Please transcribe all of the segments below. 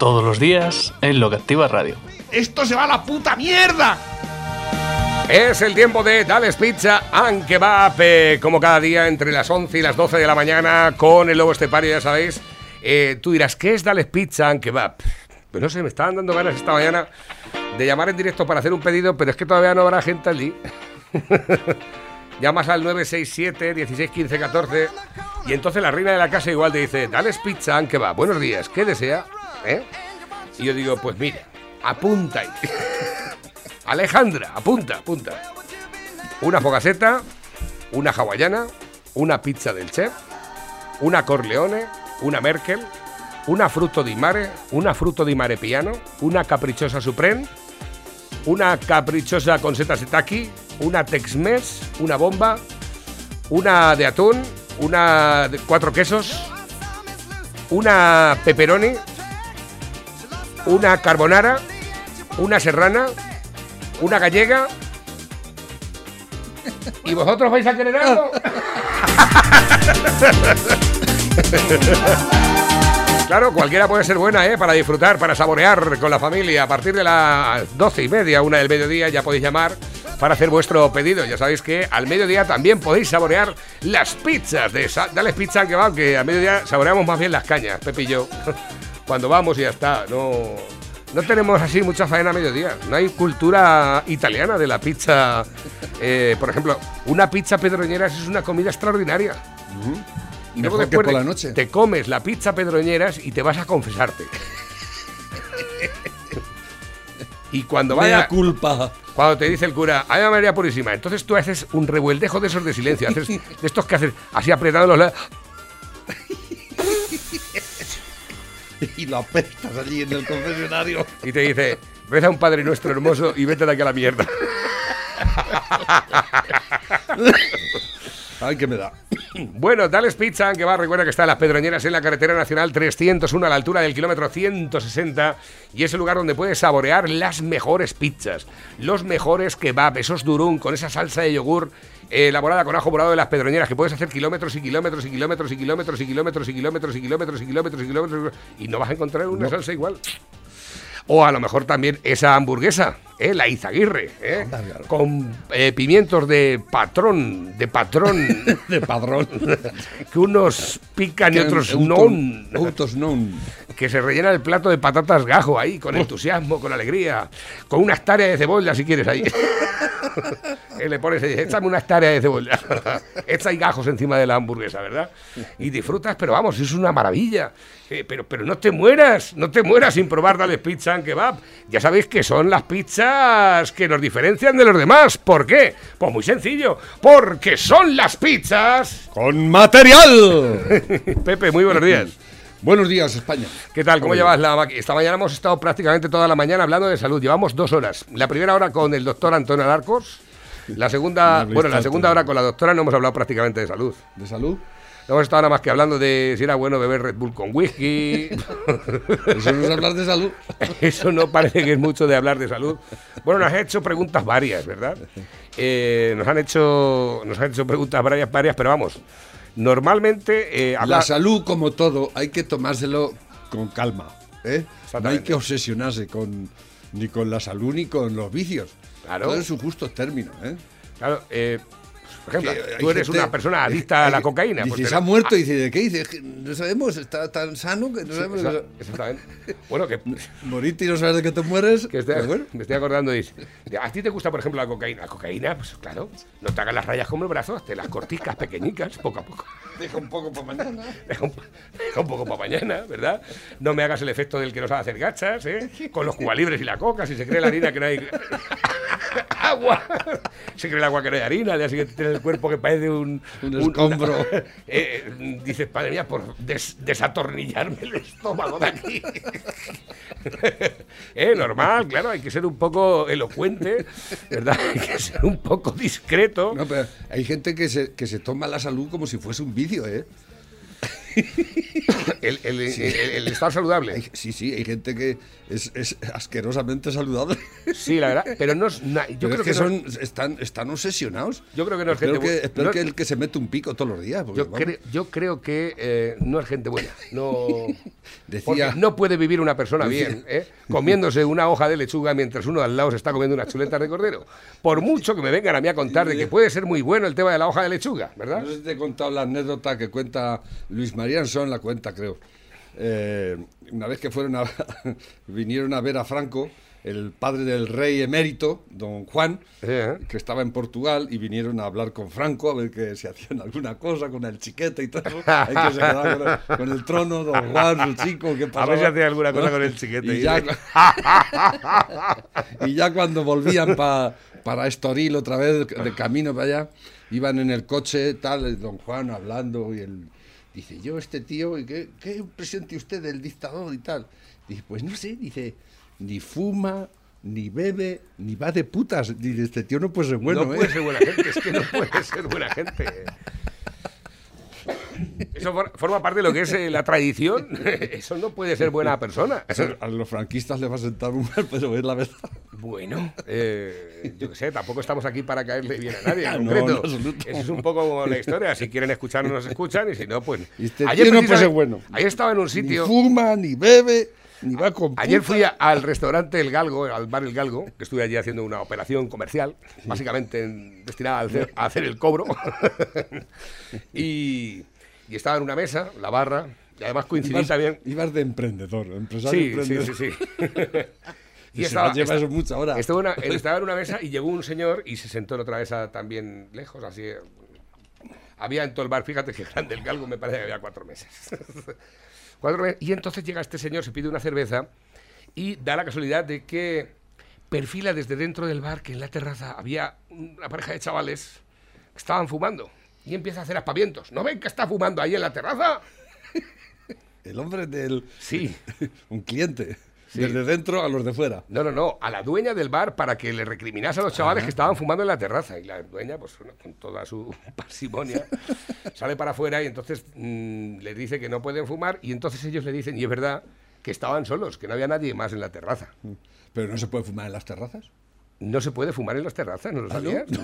Todos los días en Lo que Activa Radio. ¡Esto se va a la puta mierda! Es el tiempo de Dales Pizza and Kebab, eh, como cada día entre las 11 y las 12 de la mañana con el Lobo Estepario, ya sabéis. Eh, tú dirás, ¿qué es Dales Pizza and Kebab? Pues no sé, me estaban dando ganas esta mañana de llamar en directo para hacer un pedido, pero es que todavía no habrá gente allí. Llamas al 967 16 15 14 y entonces la reina de la casa igual te dice, Dales Pizza and Kebab, buenos días, ¿qué desea? ¿Eh? Y yo digo, pues mira, apunta. Alejandra, apunta, apunta. Una fogaceta, una hawaiana, una pizza del chef, una corleone, una Merkel, una fruto di mare, una fruto di mare piano, una caprichosa supreme, una caprichosa con setas taki, una Tex-Mex, una bomba, una de atún, una de cuatro quesos, una pepperoni, una carbonara, una serrana, una gallega. ¿Y vosotros vais a querer algo? Claro, cualquiera puede ser buena, ¿eh? Para disfrutar, para saborear con la familia. A partir de las doce y media, una del mediodía, ya podéis llamar para hacer vuestro pedido. Ya sabéis que al mediodía también podéis saborear las pizzas de Dale Pizza que va, que al mediodía saboreamos más bien las cañas, Pepe y yo. Cuando vamos y ya está. No, no tenemos así mucha faena a mediodía. No hay cultura italiana de la pizza. Eh, por ejemplo, una pizza pedroñeras es una comida extraordinaria. Y luego Mejor que después por la noche. te comes la pizza pedroñeras y te vas a confesarte. y cuando Vaya vaya, culpa. cuando te dice el cura, ¡Ay, María Purísima! Entonces tú haces un revueldejo de esos de silencio, haces de estos que haces así apretando los labios. Y lo apestas allí en el confesionario. y te dice, reza un Padre Nuestro hermoso y vete de aquí a la mierda. Ay, que me da. Bueno, Dales Pizza, que va, recuerda que está en las Pedroñeras en la carretera nacional 301 a la altura del kilómetro 160 y es el lugar donde puedes saborear las mejores pizzas, los mejores kebab, esos durum con esa salsa de yogur eh, elaborada con ajo morado de las Pedroñeras que puedes hacer kilómetros y kilómetros y kilómetros y kilómetros y kilómetros y kilómetros y kilómetros y kilómetros y kilómetros y no vas a encontrar una salsa igual. O a lo mejor también esa hamburguesa, ¿eh? la Izaguirre, ¿eh? con eh, pimientos de patrón, de patrón, De padrón. que unos pican y otros no, Otros no. que se rellena el plato de patatas gajo ahí, con entusiasmo, con alegría, con una hectárea de cebolla si quieres ahí. Le pones, échame una hectárea de cebolla. Echa gajos encima de la hamburguesa, ¿verdad? Y disfrutas, pero vamos, es una maravilla. Eh, pero, pero no te mueras, no te mueras sin probar Dale Pizza and Kebab. Ya sabéis que son las pizzas que nos diferencian de los demás. ¿Por qué? Pues muy sencillo, porque son las pizzas. ¡Con material! Pepe, muy buenos días. Buenos días, España. ¿Qué tal? ¿Cómo llevas la Esta mañana hemos estado prácticamente toda la mañana hablando de salud. Llevamos dos horas. La primera hora con el doctor Antonio Alarcos. La segunda, bueno, la segunda hora con la doctora no hemos hablado prácticamente de salud. ¿De salud? No hemos estado nada más que hablando de si era bueno beber Red Bull con whisky. Eso no es hablar de salud. Eso no parece que es mucho de hablar de salud. Bueno, nos han hecho preguntas varias, ¿verdad? Eh, nos han hecho nos han hecho preguntas varias, varias, pero vamos. Normalmente eh, La salud, como todo, hay que tomárselo con calma. ¿eh? No hay que obsesionarse con, ni con la salud ni con los vicios. Claro. Todo en su justo término. ¿eh? Claro, eh, por ejemplo, Que hay tú eres gente- una persona adicta a la cocaína. Dice, pues se te- ha muerto y dice, ¿de qué? Dice, "Es que no sabemos, está tan sano que no sabemos. Exactamente. Bueno, que, Morirte y no sabes de qué te mueres. que estoy- bueno. me estoy acordando. Dice, ¿A ti te gusta, por ejemplo, la cocaína? La cocaína, pues claro, no te hagas las rayas como el brazo, te las corticas pequeñicas, poco a poco. Deja un poco para mañana. Deja un, deja un poco para mañana, ¿verdad? No me hagas el efecto del que nos sabe hacer gachas, ¿eh? Con los cubalibres y la coca, si se cree la harina que no hay. agua. Se cree el agua que no hay harina, al día siguiente el cuerpo que parece un, Un escombro. una- eh, dices, padre mía, por des- desatornillarme el estómago de aquí. eh, normal, claro, hay que ser un poco elocuente, ¿verdad? Hay que ser un poco discreto. No, pero hay gente que se, que se toma la salud como si fuese un vicio, ¿eh? El, el- el- el estar saludable. Hay- sí, sí, hay gente que es, es asquerosamente saludable. Sí, la verdad, pero no es na- yo Pero creo es que, que, no- son, están, están obsesionados. Yo creo que no es espero gente que, bu- espero no- que el que se mete un pico todos los días. porque, yo, cre- yo creo que eh, no es gente buena. No, Decía- no puede vivir una persona bien ¿eh? comiéndose una hoja de lechuga mientras uno al lado se está comiendo unas chuletas de cordero. Por mucho que me vengan a mí a contar de que puede ser muy bueno el tema de la hoja de lechuga, ¿verdad? No sé si te he contado la anécdota que cuenta Luis María Ansón, la cuenta, creo. Eh, una vez que fueron a, vinieron a ver a Franco, el padre del rey emérito, don Juan, ¿Eh? que estaba en Portugal, y vinieron a hablar con Franco a ver que si hacían alguna cosa con el chiquete y todo. Hay que se quedaba con el, con el trono, don Juan, su chico, ¿qué A pasaba? ver si hacía alguna cosa ¿No? con el chiquete. Y ya, y ya cuando volvían pa- para Estoril otra vez, de camino para allá, iban en el coche, tal, el don Juan hablando y él dice, yo este tío, ¿y qué, qué impresión tiene usted del dictador y tal? Dice, pues no sé, dice, ni fuma, ni bebe, ni va de putas. Dice, este tío no puede ser bueno, no ¿eh? puede ser buena gente, es que no puede ser buena gente. Eso for- forma parte de lo que es eh, la tradición. Eso no puede ser buena persona. A los franquistas les va a sentar un mal, pero es la verdad. Bueno, eh, yo qué sé, tampoco estamos aquí para caerle bien a nadie en Ah, No, concreto. Eso es un poco la historia. Si quieren escucharnos, nos escuchan. Y si no, pues. Este tío no puede ser bueno. Ayer estaba en un Ni sitio. fuma, ni bebe, ni va con Ayer fui a- al restaurante El Galgo, al bar El Galgo, que estuve allí haciendo una operación comercial, básicamente en- destinada a hacer, a hacer el cobro. y, y estaba en una mesa, la barra, y además coincidí Ibas, también. ibas de emprendedor, empresario Sí, sí, emprendedor. sí, sí. Y se la lleva eso mucho ahora. Estaba, una- estaba en una mesa y llegó un señor y se sentó en otra mesa también lejos, así. Había en todo el bar, fíjate que grande el galgo, me parece que había cuatro meses. cuatro meses. Y entonces llega este señor, se pide una cerveza y da la casualidad de que perfila desde dentro del bar que en la terraza había una pareja de chavales que estaban fumando. Y empieza a hacer aspavientos. ¿No ven que está fumando ahí en la terraza? El hombre del... Sí. un cliente. Sí. Desde dentro a los de fuera. No, no, no, a la dueña del bar para que le recriminase a los chavales que estaban fumando en la terraza. Y la dueña, pues con toda su parsimonia, sale para afuera y entonces mm, les dice que no pueden fumar. Y entonces ellos le dicen, y es verdad, que estaban solos, que no había nadie más en la terraza. Pero no se puede fumar en las terrazas. No se puede fumar en las terrazas, ¿no lo ¿Ah, no? sabías? No,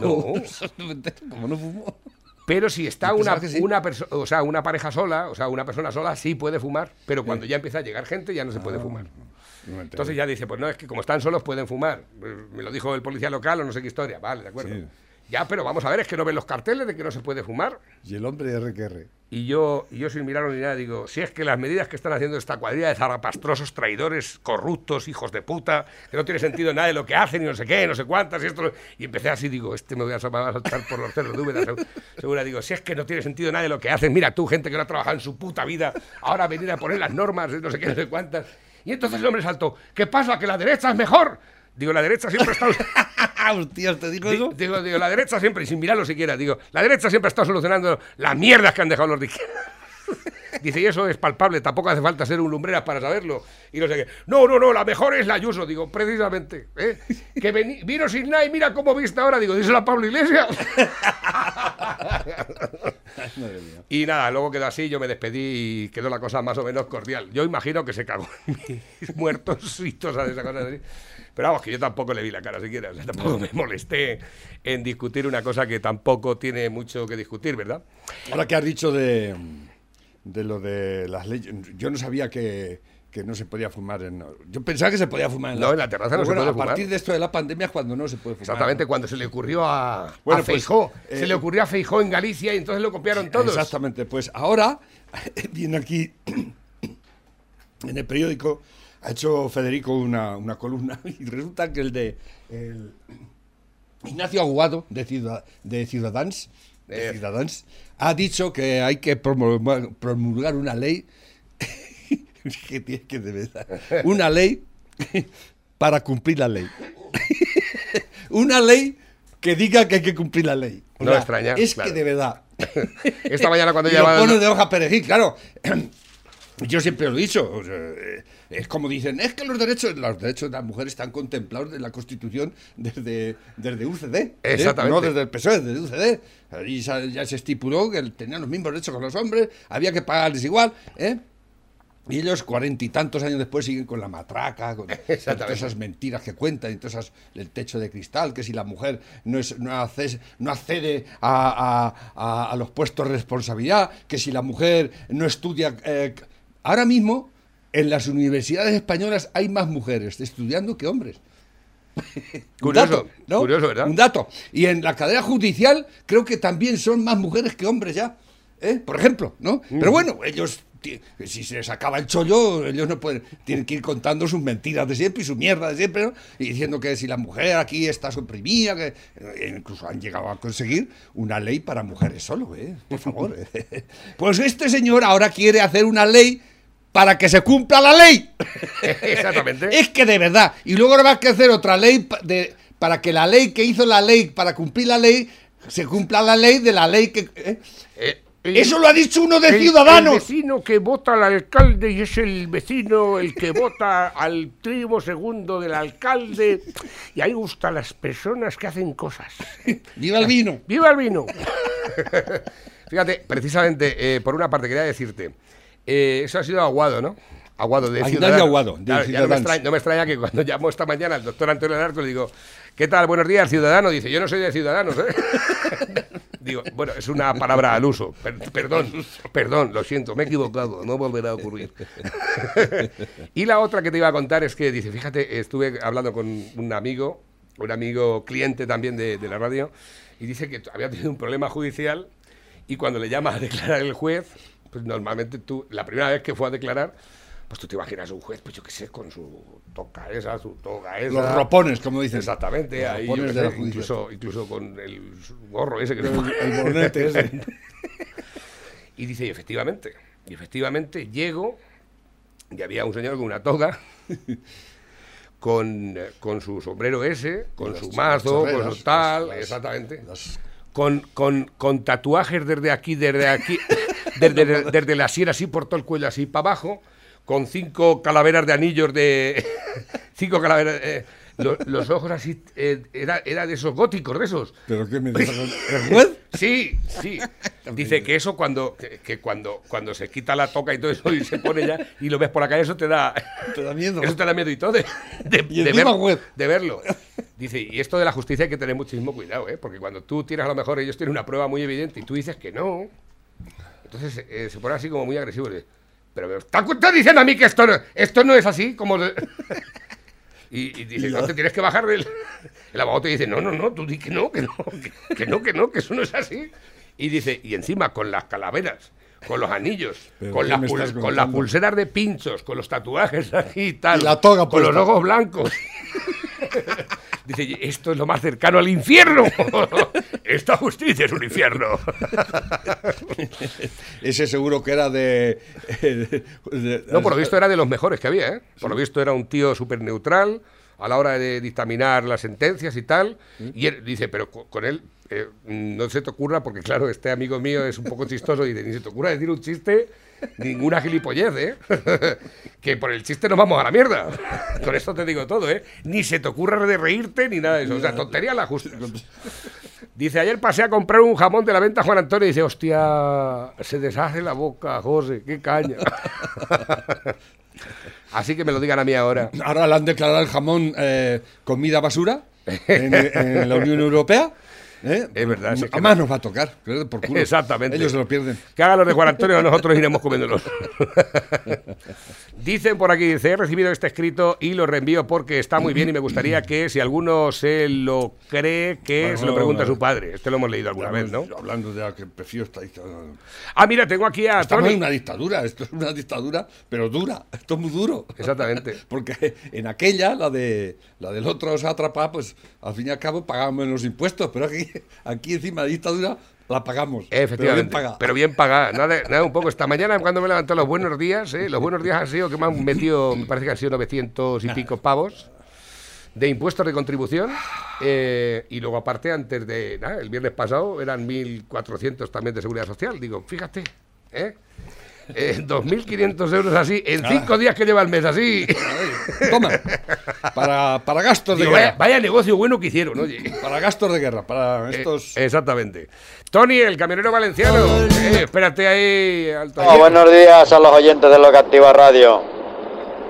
no como no fumo. Pero si está una, sí. una persona, o sea, una pareja sola, o sea, una persona sola sí puede fumar, pero cuando ya empieza a llegar gente ya no se Ah, puede fumar. No me entero. Entonces ya dice, pues no, es que como están solos pueden fumar. Me lo dijo el policía local o no sé qué historia. Vale, de acuerdo. Sí. Ya, pero vamos a ver, es que no ven los carteles de que no se puede fumar. Y el hombre R que R. Y yo, y yo sin mirarlo ni nada digo, si es que las medidas que están haciendo esta cuadrilla de zarapastrosos, traidores, corruptos, hijos de puta, que no tiene sentido nada de lo que hacen y no sé qué, no sé cuántas y esto... Y empecé así, digo, este me voy a, saltar por los cerros de Úbeda, seg- segura. Digo, si es que no tiene sentido nada de lo que hacen, mira tú, gente que no ha trabajado en su puta vida, ahora venir a poner las normas, no sé qué, no sé cuántas. Y entonces el hombre saltó, ¿qué pasa? ¿Que la derecha es mejor? Digo, la derecha siempre está... Hostias, ¿te digo Di- eso? Digo, digo, la derecha siempre, y sin mirarlo siquiera, digo, la derecha siempre está solucionando las mierdas que han dejado los de izquierda. Dice, y eso es palpable, tampoco hace falta ser un lumbreras para saberlo. Y no sé qué. No, no, no, la mejor es la Ayuso. Digo, precisamente. ¿eh? Que vino sin nada y mira cómo viste ahora. Digo, díselo a Pablo Iglesias. Y nada, luego quedó así, yo me despedí y quedó la cosa más o menos cordial. Yo imagino que se cagó en mis muertos y todas esas cosas así. Pero vamos, que yo tampoco le vi la cara siquiera. o sea, tampoco me molesté en discutir una cosa que tampoco tiene mucho que discutir, ¿verdad? Ahora que has dicho de, de lo de las leyes, yo no sabía que, que no se podía fumar en... Yo pensaba que se podía fumar en No, en la terraza no Pero se bueno, puede a fumar. partir de esto de la pandemia es cuando no se puede fumar. Exactamente, cuando se le ocurrió a, Bueno, a pues, Feijó. eh, se le ocurrió a Feijó en Galicia y entonces lo copiaron todos. Exactamente, pues ahora viene aquí en el periódico, ha hecho Federico una, una columna y resulta que el de el Ignacio Aguado de, Ciudad, de Ciudadans, de Eh. Ciudadans ha dicho que hay que promulgar, una ley que tiene que de verdad, una ley para cumplir la ley. una ley que diga que hay que cumplir la ley. O No sea, extraña, Es claro. que de verdad. Esta mañana cuando y lo pone de hoja perejil, claro. Yo siempre lo he dicho. o sea, eh, es como dicen, es que los derechos, los derechos de las mujeres están contemplados en la Constitución desde, desde UCD. ¿eh? Exactamente. No desde el PSOE, desde UCD. Ahí ya se estipuló que tenían los mismos derechos que los hombres, había que pagarles igual. ¿eh? Y ellos, cuarenta y tantos años después, siguen con la matraca, con, todas esas mentiras que cuentan, y todas esas, el techo de cristal, que si la mujer no, es, no, acces- no accede a, a- a- a los puestos de responsabilidad, que si la mujer no estudia... eh, ahora mismo, en las universidades españolas hay más mujeres estudiando que hombres. Curioso, dato, ¿no? curioso, ¿verdad? Un dato. Y en la cadena judicial creo que también son más mujeres que hombres ya. ¿eh? Por ejemplo, ¿no? Mm. Pero bueno, ellos, si se les acaba el chollo, ellos no pueden, tienen que ir contando sus mentiras de siempre y su mierda de siempre, ¿no? Y diciendo que si la mujer aquí está suprimida, que eh, incluso han llegado a conseguir una ley para mujeres solo, ¿eh? Por favor. ¿eh? Pues este señor ahora quiere hacer una ley para que se cumpla la ley. Exactamente. Es que de verdad. Y luego habrá que hacer otra ley de, para que la ley que hizo la ley, para cumplir la ley, se cumpla la ley de la ley que... ¿eh? Eh, el- Eso lo ha dicho uno de el- El Ciudadanos. vecino que vota al alcalde y es el vecino el que vota al primo segundo del alcalde. Y ahí gustan las personas que hacen cosas. Viva el vino. ¡Viva el vino! Fíjate, precisamente, eh, por una parte quería decirte, eh, eso ha sido Aguado, ¿no? Aguado de Ciudadanos. Aguado, de Claro, ya no, me extraña, no me extraña que cuando llamó esta mañana el doctor Antonio Larco le digo, ¿qué tal? Buenos días, ciudadano. Dice, yo no soy de Ciudadanos, ¿eh? Digo, bueno, es una palabra al uso. Per- perdón, perdón, lo siento, me he equivocado, no volverá a ocurrir. y la otra que te iba a contar es que, dice, fíjate, estuve hablando con un amigo, un amigo cliente también de, de la radio, y dice que había tenido un problema judicial y cuando le llama a declarar el juez, pues normalmente tú, la primera vez que fue a declarar, pues tú te imaginas un juez, pues yo qué sé, con su toca esa, su toga esa. Los ropones, como dicen. Exactamente, Los ahí yo de incluso, incluso con el gorro ese que El, el bonete ese. Y dice, y efectivamente, y efectivamente llego y había un señor con una toga, con, eh, con su sombrero ese, con su mazo, con su tal, exactamente. Con, con, con tatuajes desde aquí, desde aquí, desde, desde la sierra así por todo el cuello, así para abajo, con cinco calaveras de anillos de... cinco calaveras... eh, lo- los ojos así, eh, era, era de esos góticos, de esos. ¿Pero qué me juez? Sí, sí. Dice que eso cuando, que, que cuando, cuando se quita la toca y todo eso y se pone ya y lo ves por la calle, eso te da, Te da miedo. eso te da miedo y todo de, de, Y de encima ver- web. de verlo. Dice, y esto de la justicia hay que tener muchísimo cuidado, ¿eh? porque cuando tú tiras a lo mejor ellos tienen una prueba muy evidente y tú dices que no, entonces eh, se pone así como muy agresivo. de, Pero está diciendo a mí que esto no, esto no es así, como... de-". Y, y dice, no te tienes que bajar del... El abogado te dice, no, no, no, tú di que no, que no, que, que no, que no, que eso no es así. Y dice, y encima con las calaveras, con los anillos, ¿Pero con las, con las pulseras de pinchos, con los tatuajes aquí y tal. Y la toga Con los ojos blancos. Dice, "Y esto es lo más cercano al infierno. Esta justicia es un infierno. Ese seguro que era de... de- No, por lo visto era de los mejores que había, ¿eh? Por lo visto era un tío súper neutral a la hora de dictaminar las sentencias y tal. Y él dice, pero co- con él eh, no se te ocurra, porque claro, este amigo mío es un poco chistoso y dice, ni se te ocurra decir un chiste, ninguna gilipollez, ¿eh? que por el chiste nos vamos a la mierda. Con esto te digo todo, ¿eh? Ni se te ocurra de reírte ni nada de eso. O sea, tontería la justa. Dice, ayer pasé a comprar un jamón de la venta Juan Antonio y dice, hostia, se deshace la boca, José, qué caña. Así que me lo digan a mí ahora. Ahora le han declarado el jamón eh, comida basura en, en la Unión Europea. ¿Eh? Es verdad, sí, es que Además nos va a tocar. Por culo. Exactamente. Ellos se lo pierden. Que hagan los de Juan Antonio, nosotros iremos comiéndolos. Dicen por aquí, dice, he recibido este escrito y lo reenvío porque está muy bien y me gustaría que si alguno se lo cree, que Bueno, se lo pregunte a su padre. Este lo hemos leído alguna vez, ¿no? Hablando de que prefiero esta dictadura. Ah, mira, tengo aquí a Estamos Tony. en una dictadura. Esto es una dictadura, pero dura. Esto es muy duro. Exactamente. Porque en aquella, la de la del otro sátrapa, pues al fin y al cabo pagábamos menos impuestos, pero aquí, aquí encima de dictadura la pagamos. Efectivamente. Pero bien pagada. Pero bien pagada. Nada, nada, un poco. Esta mañana, cuando me he levantado los buenos días, ¿eh? los buenos días han sido que me han metido, me parece que han sido 900 y pico pavos. de impuestos de contribución eh, y luego aparte antes de nada, el viernes pasado eran 1.400 también de seguridad social. Digo, fíjate, ¿eh? Eh, 2.500 euros así, en cinco días que lleva el mes así. Toma. Para, para gastos de Digo, guerra. vaya negocio bueno que hicieron, oye. Para gastos de guerra. Para Eh, estos. exactamente. Tony, el camionero valenciano. Eh, espérate ahí, alto. Oh, buenos días a los oyentes de Locativa Radio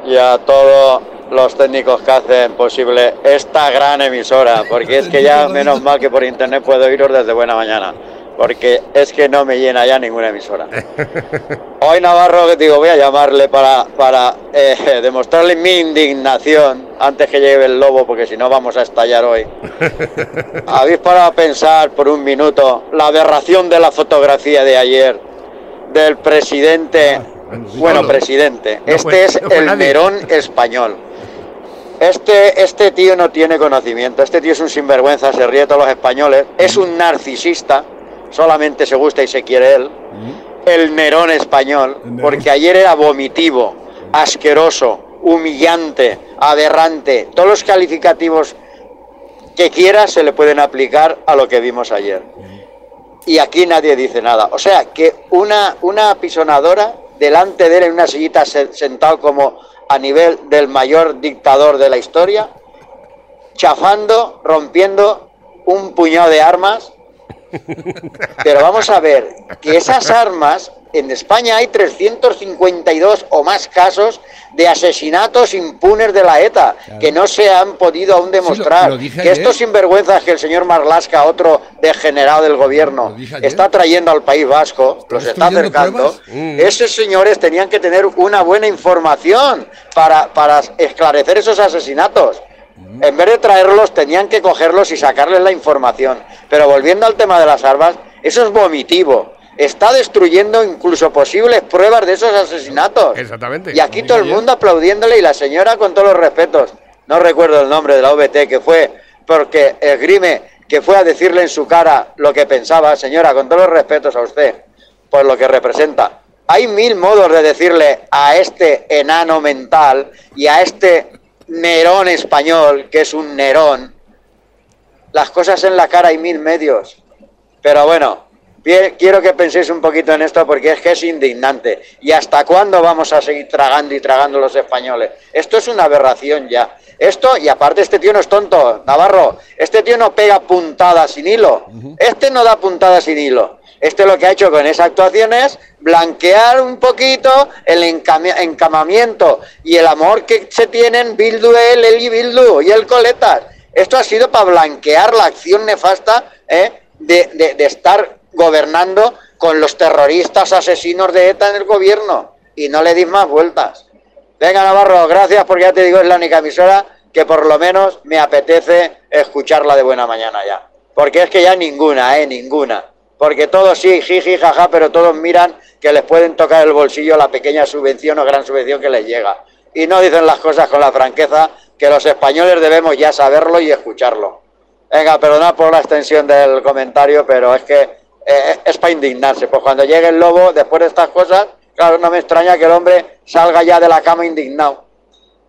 y a todos los técnicos que hacen posible esta gran emisora, porque es que ya menos mal que por internet puedo oíros desde buena mañana, porque es que no me llena ya ninguna emisora. Hoy Navarro, que digo, voy a llamarle para, para eh, demostrarle mi indignación antes que llegue el lobo, porque si no vamos a estallar hoy. ¿Habéis parado a pensar por un minuto la aberración de la fotografía de ayer del presidente? Bueno, Solo. presidente. No Este es no el nadie. Nerón español. Este, este tío no tiene conocimiento. Este tío es un sinvergüenza, se ríe de todos los españoles. Es un narcisista. Solamente se gusta y se quiere él. El Nerón español. Porque ayer era vomitivo, asqueroso, humillante, aberrante. Todos los calificativos que quiera se le pueden aplicar a lo que vimos ayer. Y aquí nadie dice nada. O sea, que una, una apisonadora delante de él en una sillita se- sentado como a nivel del mayor dictador de la historia, chafando, rompiendo un puñado de armas. Pero vamos a ver, que esas armas, en España hay 352 o más casos de asesinatos impunes de la ETA, que no se han podido aún demostrar. lo dije que estos sinvergüenzas que el señor Marlasca, otro degenerado del gobierno, Lo está trayendo al País Vasco, los está acercando. Mm. esos señores tenían que tener una buena información para, para esclarecer esos asesinatos. En vez de traerlos, tenían que cogerlos y sacarles la información. Pero volviendo al tema de las armas, eso es vomitivo. Está destruyendo incluso posibles pruebas de esos asesinatos. Exactamente. Y aquí todo el mundo aplaudiéndole y la señora con todos los respetos, no recuerdo el nombre de la OBT, que fue porque esgrime, que fue a decirle en su cara lo que pensaba, señora, con todos los respetos a usted, por lo que representa. Hay mil modos de decirle a este enano mental y a este Nerón español, que es un Nerón, las cosas en la cara hay mil medios. Pero bueno, quiero que penséis un poquito en esto porque es que es indignante. ¿Y hasta cuándo vamos a seguir tragando y tragando los españoles? Esto es una aberración ya. Esto, y aparte este tío no es tonto, Navarro, este tío no pega puntadas sin hilo. Este no da puntadas sin hilo. Este lo que ha hecho con esa actuación es blanquear un poquito el encamamiento y el amor que se tienen Bildu, él y Bildu y el Coletas. Esto ha sido para blanquear la acción nefasta ¿eh? de, de- de estar gobernando con los terroristas asesinos de ETA en el gobierno. Y no le dis más vueltas. Venga, Navarro, gracias porque ya te digo, es la única emisora que por lo menos me apetece escucharla de buena mañana ya. Porque es que ya ninguna, ¿eh? Ninguna. Porque todos sí, jiji, jaja, pero todos miran que les pueden tocar el bolsillo la pequeña subvención o gran subvención que les llega. Y no dicen las cosas con la franqueza que los españoles debemos ya saberlo y escucharlo. Venga, perdonad por la extensión del comentario, pero es que eh, es para indignarse. Pues cuando llegue el lobo, después de estas cosas, claro, no me extraña que el hombre salga ya de la cama indignado.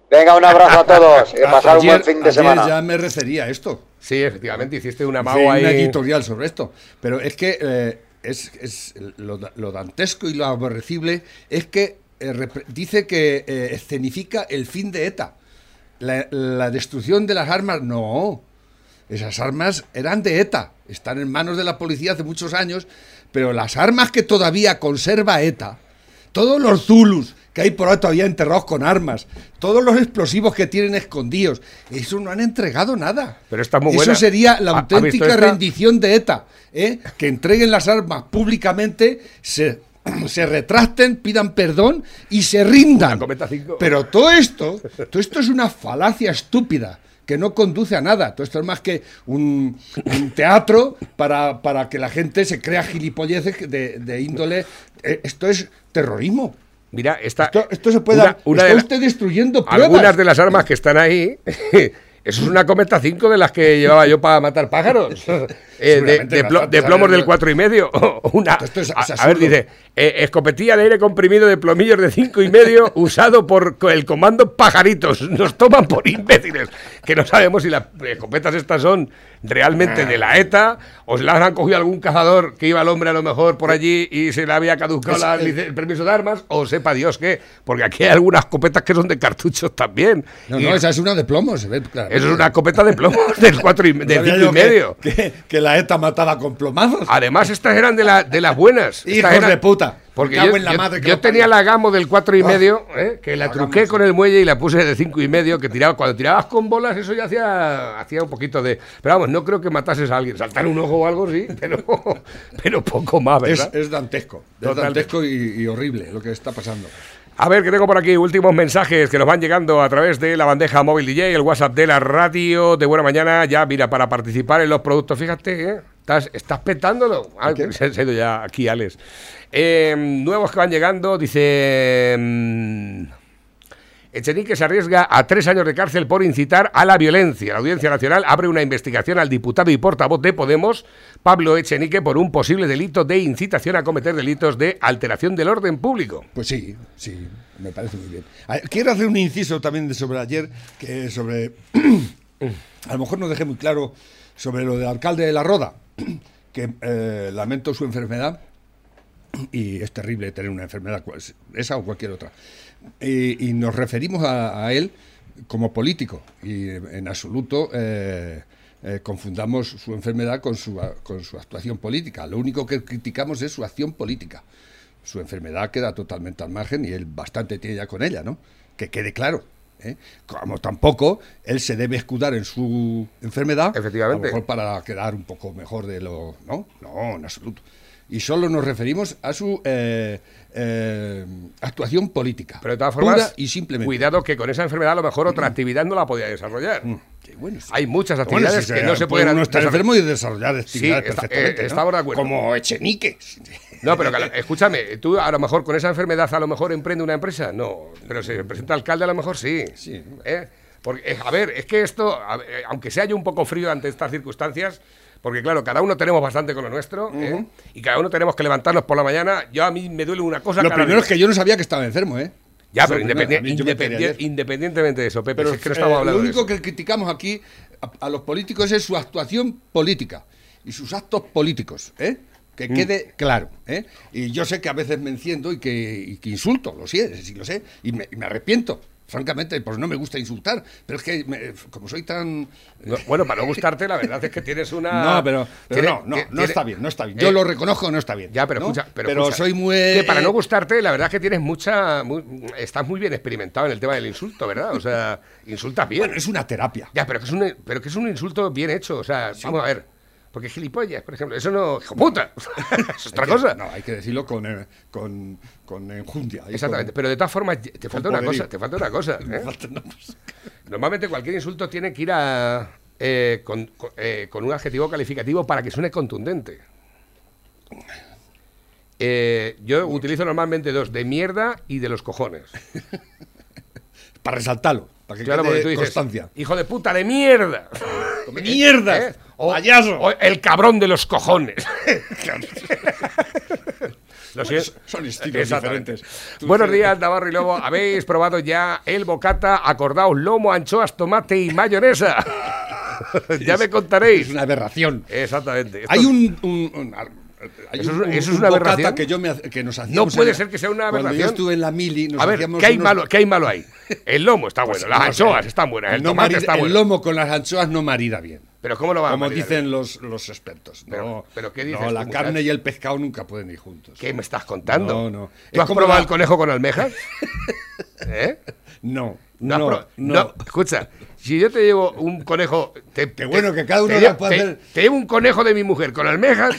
Venga, un abrazo a todos y pasar un buen fin de ayer semana. ya me recería esto. Sí, efectivamente, hiciste una mago un ahí. editorial sobre esto. Pero es que eh, es, es lo, lo dantesco y lo aborrecible es que eh, dice que eh, escenifica el fin de ETA. La, la destrucción de las armas, no. Esas armas eran de ETA, están en manos de la policía hace muchos años, pero las armas que todavía conserva ETA, todos los Zulus que hay por ahí todavía enterrados con armas, todos los explosivos que tienen escondidos, eso no han entregado nada. Pero está muy Eso buena. sería la ¿Ha- ha visto auténtica rendición de ETA, ¿eh? que entreguen las armas públicamente, se, se retracten, pidan perdón y se rindan. Pero todo esto, todo esto es una falacia estúpida que no conduce a nada. Todo esto es más que un, un teatro para, para que la gente se crea gilipolleces de, de índole. eh, Esto es terrorismo. Mira, esta, Esto, esto se puede. una- una está de la- usted destruyendo pruebas. algunas de las armas que están ahí. Eso es una cometa 5 de las que llevaba yo para matar pájaros. Eh, de, plomos del cuatro y medio. Una, a, ver, dice, Eh, escopetilla de aire comprimido de plomillos de cinco y medio usado por el comando Pajaritos. Nos toman por imbéciles. Que no sabemos si las escopetas estas son realmente de la ETA o si las han cogido algún cazador que iba el hombre a lo mejor por allí y se le había caducado la el permiso de armas o sepa Dios qué. Porque aquí hay algunas escopetas que son de cartuchos también. No, Y no, esa es una de plomo, se ve. Eso es una escopeta de plomo del cuatro y, de Sabía cinco y medio. Que, que la ETA mataba con plomazos. Además, estas eran de, la, de las buenas. Hijos eran- de puta. Porque yo, en la yo- madre que yo lo tenía la gamo del cuatro y Ah. medio, ¿eh? que la La truqué Gamo, con el muelle y la puse de cinco y medio, que tiraba, cuando tirabas con bolas eso ya hacía, hacía un poquito de... Pero vamos, no creo que matases a alguien. Saltar un ojo o algo, sí, pero, pero poco más, Es, ¿verdad? es dantesco. Es dantesco y, y horrible lo que está pasando. A ver, que tengo por aquí últimos mensajes que nos van llegando a través de la bandeja móvil DJ, el WhatsApp de la radio de Buena Mañana. Ya, mira, para participar en los productos, fíjate, ¿eh? Estás, estás petándolo. Ah, se ha ido ya aquí, Alex. Eh, nuevos que van llegando, dice... mm, Echenique se arriesga a tres años de cárcel por incitar a la violencia. La Audiencia Nacional abre una investigación al diputado y portavoz de Podemos, Pablo Echenique, por un posible delito de incitación a cometer delitos de alteración del orden público. Pues sí, sí, me parece muy bien. Quiero hacer un inciso también de sobre ayer, que sobre. a lo mejor no dejé muy claro sobre lo del alcalde de La Roda, que eh, lamento su enfermedad y es terrible tener una enfermedad, esa o cualquier otra. Y, y nos referimos a, a él como político y en absoluto eh, eh, confundamos su enfermedad con su, con su actuación política. Lo único que criticamos es su acción política. Su enfermedad queda totalmente al margen y él bastante tiene ya con ella, ¿no? Que quede claro. ¿eh? Como tampoco él se debe escudar en su enfermedad, Efectivamente. a lo mejor para quedar un poco mejor de lo. No, no, en absoluto. Y solo nos referimos a su eh, eh, actuación política. Pero de todas formas, pura y simplemente. cuidado que con esa enfermedad a lo mejor otra actividad no la podía desarrollar. Bueno, sí. Hay muchas Bueno, actividades si que no se puede pueden estar desarrollar. enfermo y desarrollar actividades está- perfectamente. eh, ¿no? estamos de acuerdo. Como Echenique. No, pero que escúchame, tú a lo mejor con esa enfermedad a lo mejor emprende una empresa. No, pero si se presenta alcalde a lo mejor sí. Sí. ¿Eh? Porque, eh, a ver, es que esto, ver, eh, aunque sea yo un poco frío ante estas circunstancias, porque claro, cada uno tenemos bastante con lo nuestro, ¿eh? y cada uno tenemos que levantarnos por la mañana. Yo a mí me duele una cosa. Lo cada primero es que yo no sabía que estaba enfermo, ¿eh? Ya, pero independientemente de eso, Pepe, Pero si es que no eh, hablando lo de único eso. que criticamos aquí a, a los políticos es su actuación política y sus actos políticos, ¿eh? Mm. Que quede claro, ¿eh? Y yo sé que a veces me enciendo y que, y que insulto, lo sé, sí lo sé, y me, y me arrepiento. Francamente, pues no me gusta insultar, pero es que me- como soy tan... No, bueno, para no gustarte, la verdad es que tienes una. No, pero, pero tiene- no, no, no está bien, no está bien. Yo Eh, lo reconozco, no está bien. Ya, pero ¿no? escucha, pero, escucha, soy muy... Que para no gustarte, la verdad es que tienes mucha. muy- estás muy bien experimentado en el tema del insulto, ¿verdad? O sea, insultas bien. Bueno, es una terapia. Ya, pero que, es un, pero que es un insulto bien hecho. O sea, vamos a ver. Porque gilipollas, por ejemplo, eso no. ¡Hijo puta! es otra que- cosa. No, hay que decirlo con, eh, con, con enjundia. Exactamente. con- Pero de todas formas, te falta una poderío. cosa. Te falta una cosa. ¿eh? falta una cosa. Normalmente cualquier insulto tiene que ir a, eh, con, con- eh, con un adjetivo calificativo para que suene contundente. Yo utilizo normalmente dos, de mierda y de los cojones. Para resaltarlo, para que Claro, porque tú dices, constancia. hijo de puta, de mierda. ¡Mierda! ¿Eh? O, ¡Payaso! o el cabrón de los cojones. Son estilos Exactamente. diferentes. Buenos días, Navarro y Lobo. ¿Habéis probado ya el bocata? Acordaos, lomo, anchoas, tomate y mayonesa. ya me contaréis. Es una aberración. Exactamente. Esto- Hay un. un- un- hay ¿Eso es- un- eso es un una bocata aberración? que, yo me, que nos hacíamos puede en la- ser que sea una Cuando yo aberración. estuve en la mili, nos A ver, ¿qué hay, unos- malo, ¿qué hay malo ahí? El lomo está bueno, Pues, las no sé. anchoas están buenas, el No tomate marida- está El bueno. lomo con las anchoas no marida bien. Pero ¿cómo lo va a Como maridar? dicen los, los expertos. Pero- no, pero ¿qué dices no, la muchacho? carne y el pescado nunca pueden ir juntos. ¿Qué me estás contando? No, no. ¿Tú Es has probado la- el conejo con almejas? ¿Eh? No, No, no, no. no, escucha, si yo te llevo un conejo. Te, Qué bueno que cada uno te llevo- puede hacer. Te llevo un conejo de mi mujer con almejas.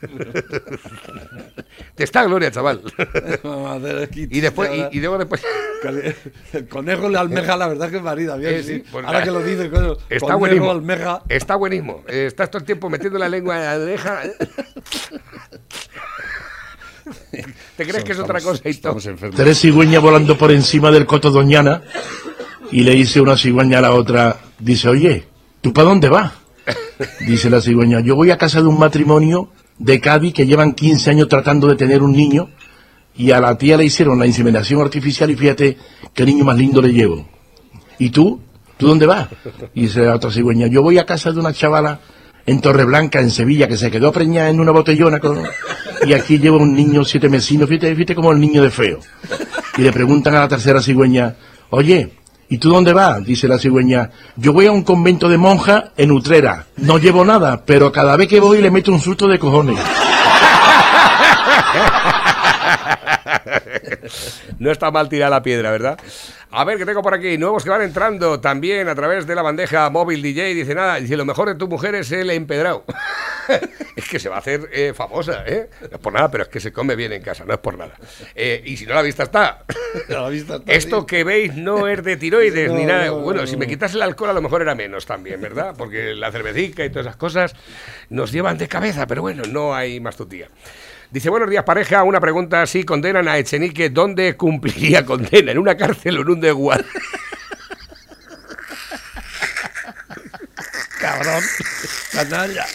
te está gloria, chaval. Vamos a hacer aquí- y después, y, y luego después. El conejo de almeja, la verdad que marida bien. Eh, sí. sí, pues Ahora la- que lo dices, coño, Está conejo, buenísimo. almeja. Está buenísimo. Estás todo el tiempo metiendo la lengua en la almeja. ¿Te crees que es otra cosa? y todo? Estamos enfermos. Tres cigüeñas volando por encima del coto Doñana y le dice una cigüeña a la otra, dice, oye, ¿tú para dónde vas? Dice la cigüeña, yo voy a casa de un matrimonio de Cádiz que llevan 15 años tratando de tener un niño y a la tía le hicieron la inseminación artificial y fíjate qué niño más lindo le llevo. ¿Y tú? ¿Tú dónde vas? Y dice la otra cigüeña, yo voy a casa de una chavala en Torreblanca, en Sevilla, que se quedó preñada en una botellona y aquí lleva un niño siete mesinos, fíjate, fíjate como el niño de feo. Y le preguntan a la tercera cigüeña, oye, ¿y tú dónde vas? Dice la cigüeña, yo voy a un convento de monjas en Utrera, no llevo nada, pero cada vez que voy le meto un susto de cojones. no está mal tirar la piedra, ¿verdad? A ver, que tengo por aquí nuevos que van entrando también a través de la bandeja móvil DJ. Dice nada, dice lo mejor de tu mujer es el empedrado. es que se va a hacer eh, famosa, ¿eh? No es por nada, pero es que se come bien en casa, no es por nada. Eh, y si no la vista está. La vista está, Esto sí. que veis no es de tiroides ni nada. no, bueno, no, si me quitas el alcohol a lo mejor era menos también, ¿verdad? Porque la cervecica y todas esas cosas nos llevan de cabeza, pero bueno, no hay más tutía. Dice, buenos días pareja, una pregunta, si condenan a Echenique, ¿dónde cumpliría condena? ¿En una cárcel o en un desguar? Cabrón. Canalla.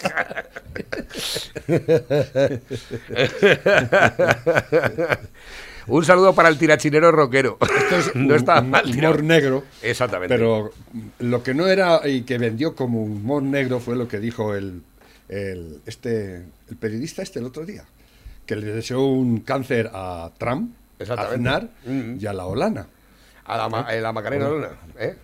un saludo para el tirachinero rockero. no está mal tirado. humor negro. Exactamente. Pero lo que no era y que vendió como humor negro fue lo que dijo el, el, este, el periodista este el otro día. Que le deseó un cáncer a Trump, a. Aznar Mm. y a la Olana. A la, ma- eh, la Macarena Olona, ¿eh?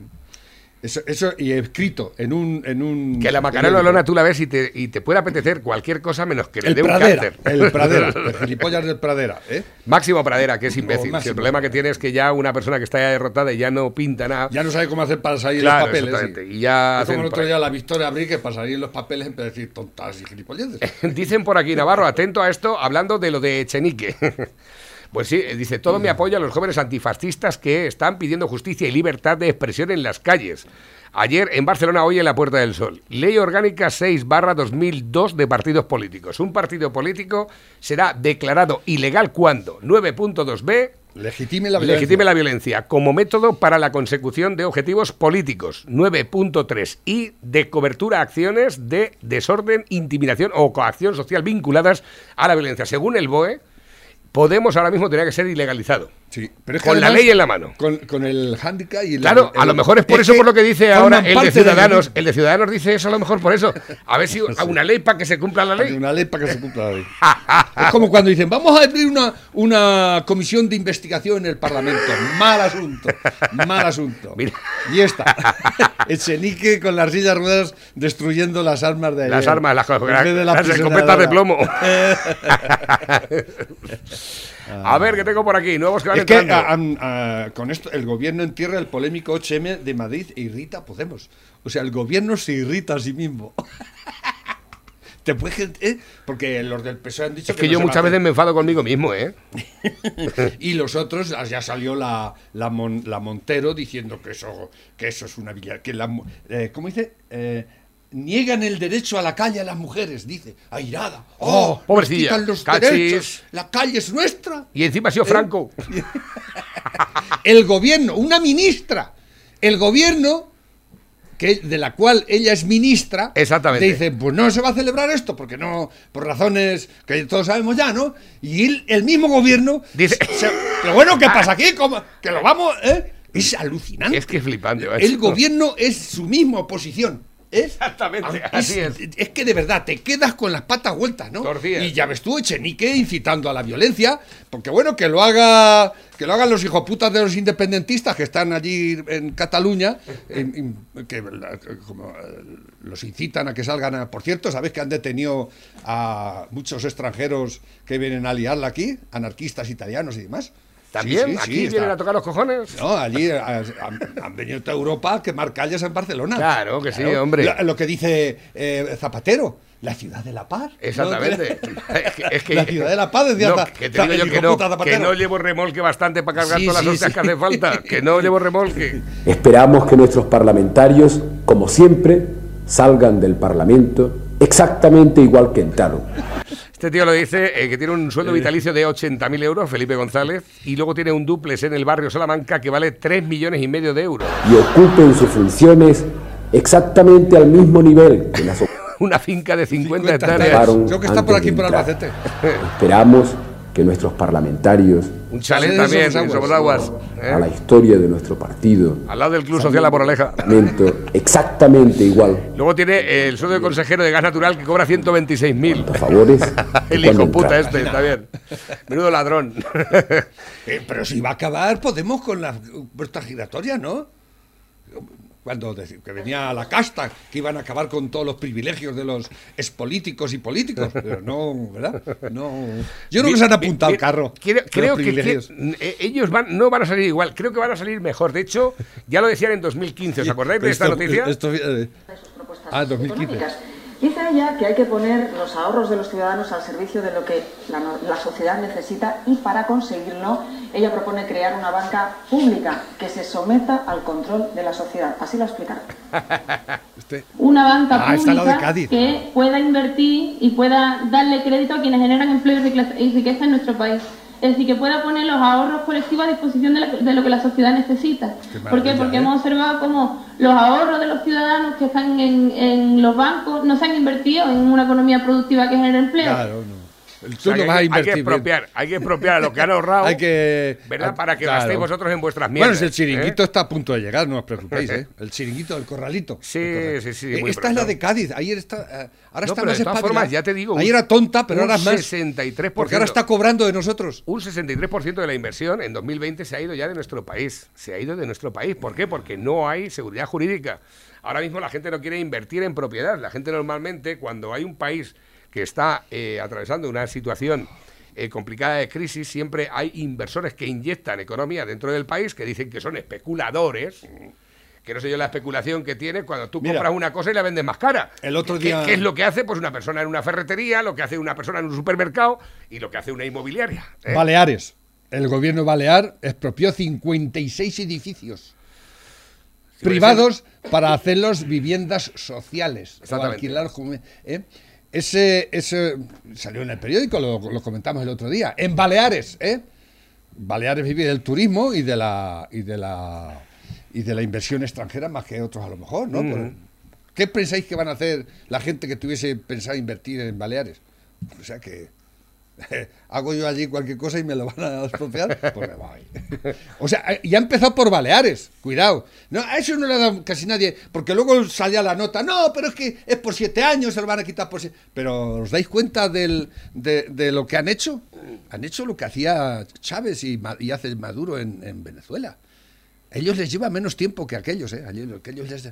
Eso, eso y escrito en un... En un Que la Macarena Olona tú la ves y te, y te puede apetecer cualquier cosa menos que le El dé un Pradera, cáncer. el Pradera, el gilipollas del Pradera, ¿eh? Máximo Pradera, que es imbécil. Si el problema que tiene es que ya una persona que está ya derrotada y ya no pinta nada. Ya no sabe cómo hacer para salir Claro, los papeles. exactamente, sí. y ya Es como el otro día la Victoria Abril que para salir los papeles en vez de decir tontas y gilipolleces. Dicen por aquí, Navarro, atento a esto, hablando de lo de Echenique. Pues sí, dice, todo mi apoyo a los jóvenes antifascistas que están pidiendo justicia y libertad de expresión en las calles. Ayer en Barcelona, hoy en la Puerta del Sol. Ley Orgánica 6 barra 2002 de partidos políticos. Un partido político será declarado ilegal cuando 9.2b Legitime la violencia. legitime la violencia como método para la consecución de objetivos políticos. 9.3 y de cobertura a acciones de desorden, intimidación o coacción social vinculadas a la violencia. Según el BOE, Podemos ahora mismo tendría que ser ilegalizado. Sí, pero es que Con la ley en la mano. Con, con el handicap y el. Claro, a lo mejor es por eso por lo que dice ahora el de Ciudadanos. El de Ciudadanos dice eso a lo mejor por eso. A ver si una ley para que se cumpla la ley. Una ley para que se cumpla la ley. es como cuando dicen, vamos a abrir una, una comisión de investigación en el Parlamento. Mal asunto, mal asunto. Mira. Y esta. Echenique con las sillas ruedas destruyendo las armas de ayer. Las armas, las, En vez de la las escopetas de apuñaladora. A ver, que tengo por aquí? Nuevos que van Es que a- am- a- con esto el gobierno entierra el polémico 8M de Madrid e irrita a Podemos. O sea, el gobierno se irrita a sí mismo. Te puedes, ¿eh? Porque los del PSOE han dicho es que yo muchas veces me enfado conmigo mismo, ¿eh? Y los otros, ah, ya salió la, la, Mon- la Montero diciendo que eso, que eso es una villa. Que la, eh, ¿Cómo dice? Eh, niegan el derecho a la calle a las mujeres, dice. Airada. ¡Oh! nos pobrecilla, quitan los cachis. derechos. La calle es nuestra. Y encima ha sido. Franco. El gobierno, una ministra. El gobierno, que, de la cual ella es ministra, Exactamente. dice, pues no se va a celebrar esto, porque no, por razones que todos sabemos ya, ¿no? Y el, el mismo gobierno Dice- se- pero bueno, ¿qué pasa aquí? ¿Cómo? Que lo vamos, ¿eh? Es alucinante. Es que es flipante. el gobierno es su misma oposición. Exactamente, así es. Es que de verdad te quedas con las patas vueltas, ¿no? Y ya ves tú, Echenique incitando a la violencia, porque bueno, que lo haga, que lo hagan los hijoputas de los independentistas que están allí en Cataluña, en- en- que como, eh, los incitan a que salgan a, por cierto, ¿sabes que han detenido a muchos extranjeros que vienen a liarla aquí? Anarquistas italianos y demás. También, Sí, sí, aquí sí, vienen está- a tocar los cojones. no, allí han, han venido a Europa a quemar calles en Barcelona. Claro que sí, hombre. Lo, lo que dice eh, Zapatero, la ciudad de la paz. Exactamente. Es que- es que- la ciudad de la paz decía No, que te digo yo que no, puta Zapatero. que no llevo remolque bastante para cargar Sí, todas las sí, hostias sí. que hace falta. Que no llevo remolque. Esperamos que nuestros parlamentarios, como siempre, salgan del Parlamento exactamente igual que entraron. Este tío lo dice eh, que tiene un sueldo vitalicio de 80.000 euros, Felipe González, y luego tiene un duplex en el barrio Salamanca que vale 3 millones y medio de euros. y ocupen sus funciones exactamente al mismo nivel que las una finca de 50, 50 hectáreas. Creo que está por aquí por. Albacete. Esperamos que nuestros parlamentarios, Un de también en Somosaguas. ¿eh? a la historia de nuestro partido, Al lado del Club Social La Moraleja. exactamente igual, Luego tiene el sueldo de consejero de gas natural que cobra 126.000. a favores. El hijo puta este, está bien. Menudo ladrón. Eh, pero si va a acabar Podemos con la puerta giratoria, ¿no? Cuando que venía la casta, que iban a acabar con todos los privilegios de los expolíticos y políticos. Pero no, ¿verdad? No. Yo creo que se han apuntado al carro. Creo, creo que, eh, ellos van, no van a salir igual, creo que van a salir mejor. De hecho, ya lo decían en 2015. ¿Os acordáis de esta Esto- noticia? esto, eh, sus propuestas Ah, 2015. Dice ella que hay que poner los ahorros de los ciudadanos al servicio de lo que la, sociedad necesita y para conseguirlo ella propone crear una banca pública que se someta al control de la sociedad. Así lo explicará. este- una banca Ah, pública que pueda invertir y pueda darle crédito a quienes generan empleo y riqueza en nuestro país. Es decir, que pueda poner los ahorros colectivos a disposición de, la- de lo que la sociedad necesita. Qué ¿Por qué? Porque ¿eh? hemos observado cómo los ahorros de los ciudadanos que están en, en los bancos no se han invertido en una economía productiva que genere empleo. Claro, no. O Tú sea, lo que vas a que- hay que invertir. expropiar, hay que expropiar a lo que han ahorrado. Hay que. ¿Verdad? Para que Claro. gastéis vosotros en vuestras mierdas. Bueno, el chiringuito ¿eh? está a punto de llegar, no os preocupéis, ¿eh? El chiringuito del corralito. Sí, El sí, sí, Eh, muy Esta es la de Cádiz. Ayer está. eh, ahora No, está más de todas formas, ya te digo, Ayer era tonta, pero ahora es más. 63%. Porque ahora está cobrando de nosotros. Un 63% de la inversión en 2020 se ha ido ya de nuestro país. Se ha ido de nuestro país. ¿Por qué? Porque no hay seguridad jurídica. Ahora mismo la gente no quiere invertir en propiedad. La gente normalmente, cuando hay un país que está eh, atravesando una situación eh, complicada de crisis, siempre hay inversores que inyectan economía dentro del país, que dicen que son especuladores. Que no sé yo la especulación que tiene cuando tú Mira, compras una cosa y la vendes más cara. el otro ¿Qué- día- ¿Qué es lo que hace? Pues una persona en una ferretería, lo que hace una persona en un supermercado y lo que hace una inmobiliaria. ¿eh? Baleares. El gobierno balear expropió 56 edificios privados para hacerlos viviendas sociales. O Exactamente. alquilar ¿eh? Ese, ese salió en el periódico, lo, lo comentamos el otro día. En Baleares, ¿eh? Baleares vive del turismo y de la y de la y de la inversión extranjera más que otros a lo mejor, ¿no? Por- ¿Qué pensáis que van a hacer la gente que tuviese pensado invertir en Baleares? O sea que hago yo allí cualquier cosa y me lo van a expropiar, pues me voy. O sea, eh, ya ha empezado por Baleares, cuidado. No, a eso no le ha dado casi nadie, porque luego salía la nota, no, pero es que es por siete años, se lo van a quitar por siete. Pero ¿os dais cuenta del- de, de lo que han hecho? Han hecho lo que hacía Chávez y, y hace Maduro en, en Venezuela. ellos les lleva menos tiempo que aquellos, ¿eh? Aquellos- que ellos les...